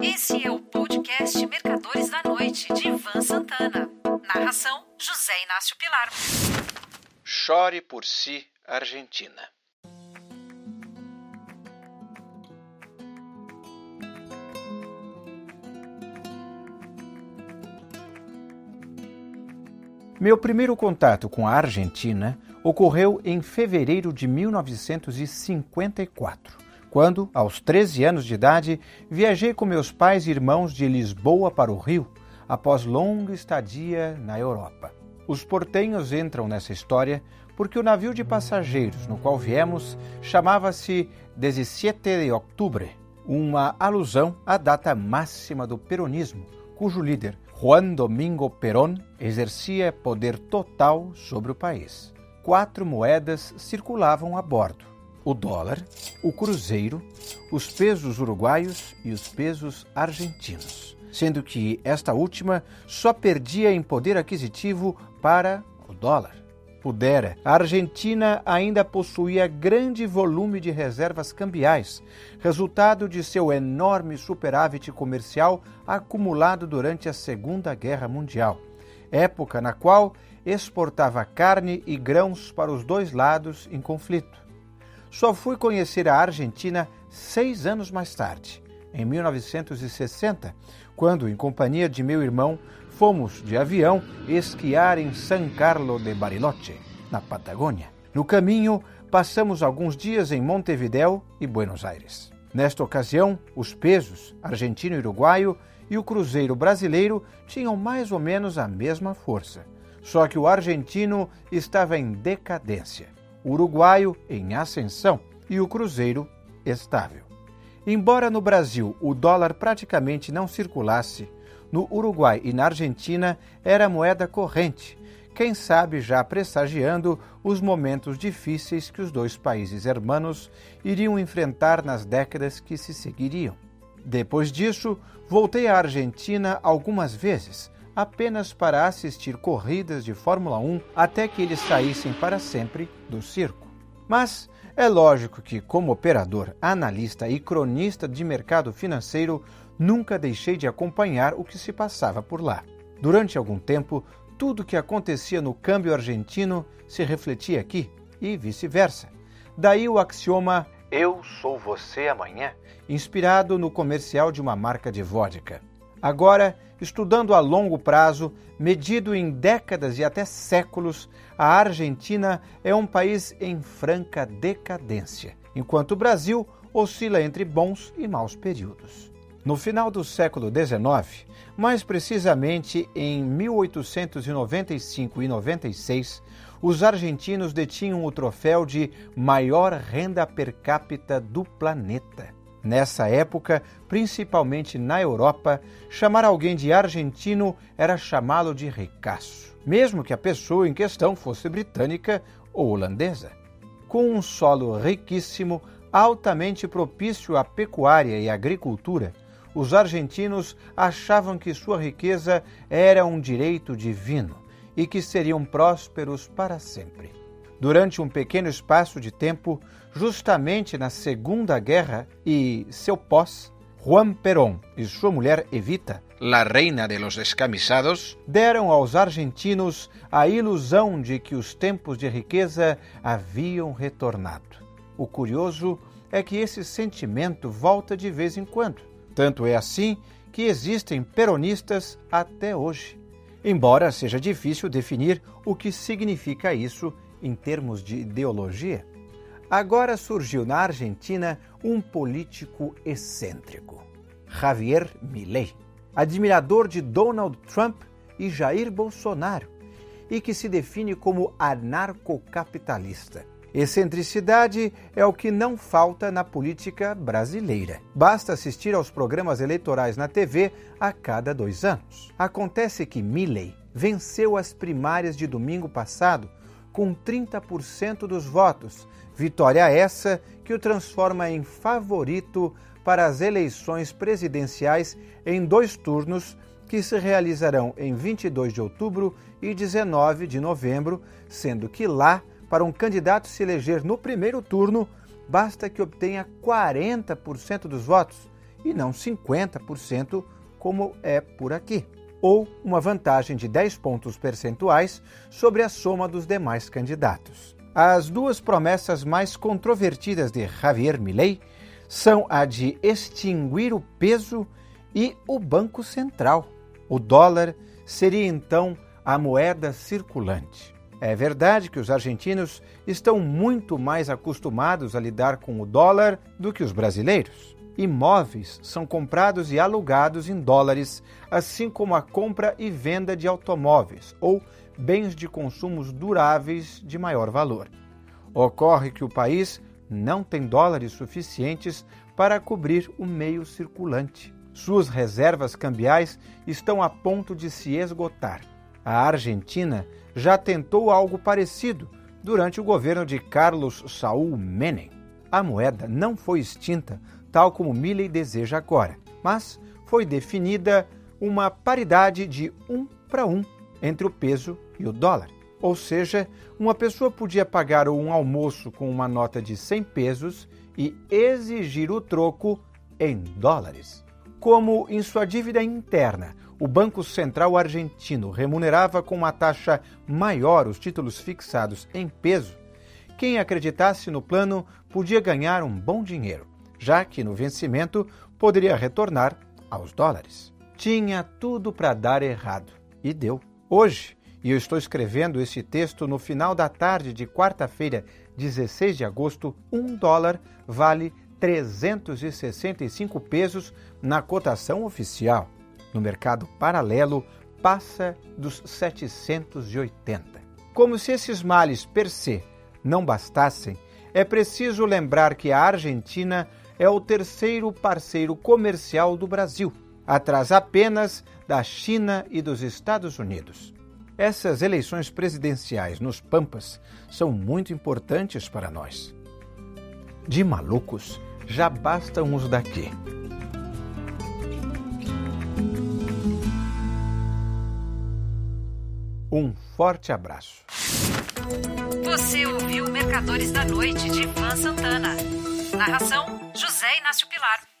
Esse é o podcast Mercadores da Noite, de Ivan Santana. Narração: José Inácio Pilar. Chore por si, Argentina. Meu primeiro contato com a Argentina ocorreu em fevereiro de 1954, quando, aos 13 anos de idade, viajei com meus pais e irmãos de Lisboa para o Rio, após longa estadia na Europa. Os portenhos entram nessa história porque o navio de passageiros no qual viemos chamava-se 17 de Outubro, uma alusão à data máxima do peronismo, cujo líder, Juan Domingo Perón exercia poder total sobre o país. Quatro moedas circulavam a bordo: o dólar, o cruzeiro, os pesos uruguaios e os pesos argentinos, sendo que esta última só perdia em poder aquisitivo para o dólar. Pudera, a Argentina ainda possuía grande volume de reservas cambiais, resultado de seu enorme superávit comercial acumulado durante a Segunda Guerra Mundial, época na qual exportava carne e grãos para os dois lados em conflito. Só fui conhecer a Argentina seis anos mais tarde, em 1960, quando, em companhia de meu irmão, fomos de avião esquiar em San Carlos de Bariloche, na Patagônia. No caminho, passamos alguns dias em Montevideo e Buenos Aires. Nesta ocasião, os pesos, argentino e uruguaio, e o cruzeiro brasileiro tinham mais ou menos a mesma força. Só que o argentino estava em decadência, uruguaio em ascensão e o cruzeiro estável. Embora no Brasil o dólar praticamente não circulasse, no Uruguai e na Argentina era moeda corrente, quem sabe já pressagiando os momentos difíceis que os dois países hermanos iriam enfrentar nas décadas que se seguiriam. Depois disso, voltei à Argentina algumas vezes, apenas para assistir corridas de Fórmula 1 até que eles saíssem para sempre do circo. Mas é lógico que, como operador, analista e cronista de mercado financeiro, nunca deixei de acompanhar o que se passava por lá. Durante algum tempo, tudo o que acontecia no câmbio argentino se refletia aqui e vice-versa. Daí o axioma Eu sou você amanhã, inspirado no comercial de uma marca de vodka. Agora, estudando a longo prazo, medido em décadas e até séculos, a Argentina é um país em franca decadência, enquanto o Brasil oscila entre bons e maus períodos. No final do século XIX, mais precisamente em 1895 e 96, os argentinos detinham o troféu de maior renda per capita do planeta. Nessa época, principalmente na Europa, chamar alguém de argentino era chamá-lo de ricaço, mesmo que a pessoa em questão fosse britânica ou holandesa. Com um solo riquíssimo, altamente propício à pecuária e agricultura, os argentinos achavam que sua riqueza era um direito divino e que seriam prósperos para sempre. Durante um pequeno espaço de tempo, justamente na Segunda Guerra e seu pós, Juan Perón e sua mulher Evita, la reina de los descamisados, deram aos argentinos a ilusão de que os tempos de riqueza haviam retornado. O curioso é que esse sentimento volta de vez em quando tanto é assim que existem peronistas até hoje. Embora seja difícil definir o que significa isso em termos de ideologia. Agora surgiu na Argentina um político excêntrico, Javier Milei, admirador de Donald Trump e Jair Bolsonaro, e que se define como anarcocapitalista Excentricidade é o que não falta na política brasileira. Basta assistir aos programas eleitorais na TV a cada dois anos. Acontece que Milley venceu as primárias de domingo passado com 30% dos votos, vitória essa que o transforma em favorito para as eleições presidenciais em dois turnos que se realizarão em 22 de outubro e 19 de novembro, sendo que lá para um candidato se eleger no primeiro turno, basta que obtenha 40% dos votos e não 50%, como é por aqui, ou uma vantagem de 10 pontos percentuais sobre a soma dos demais candidatos. As duas promessas mais controvertidas de Javier Milei são a de extinguir o peso e o Banco Central. O dólar seria então a moeda circulante. É verdade que os argentinos estão muito mais acostumados a lidar com o dólar do que os brasileiros. Imóveis são comprados e alugados em dólares, assim como a compra e venda de automóveis ou bens de consumos duráveis de maior valor. Ocorre que o país não tem dólares suficientes para cobrir o meio circulante. Suas reservas cambiais estão a ponto de se esgotar. A Argentina já tentou algo parecido durante o governo de Carlos Saúl Menem. A moeda não foi extinta, tal como Milley deseja agora, mas foi definida uma paridade de um para um entre o peso e o dólar. Ou seja, uma pessoa podia pagar um almoço com uma nota de 100 pesos e exigir o troco em dólares. Como em sua dívida interna, o Banco Central argentino remunerava com uma taxa maior os títulos fixados em peso, quem acreditasse no plano podia ganhar um bom dinheiro, já que no vencimento poderia retornar aos dólares. Tinha tudo para dar errado e deu. Hoje, e eu estou escrevendo esse texto no final da tarde de quarta-feira, 16 de agosto, um dólar vale 365 pesos na cotação oficial. No mercado paralelo, passa dos 780. Como se esses males per se não bastassem, é preciso lembrar que a Argentina é o terceiro parceiro comercial do Brasil, atrás apenas da China e dos Estados Unidos. Essas eleições presidenciais nos Pampas são muito importantes para nós. De malucos, já bastam os daqui. Um forte abraço. Você ouviu Mercadores da Noite de Ivan Santana. Narração: José Inácio Pilar.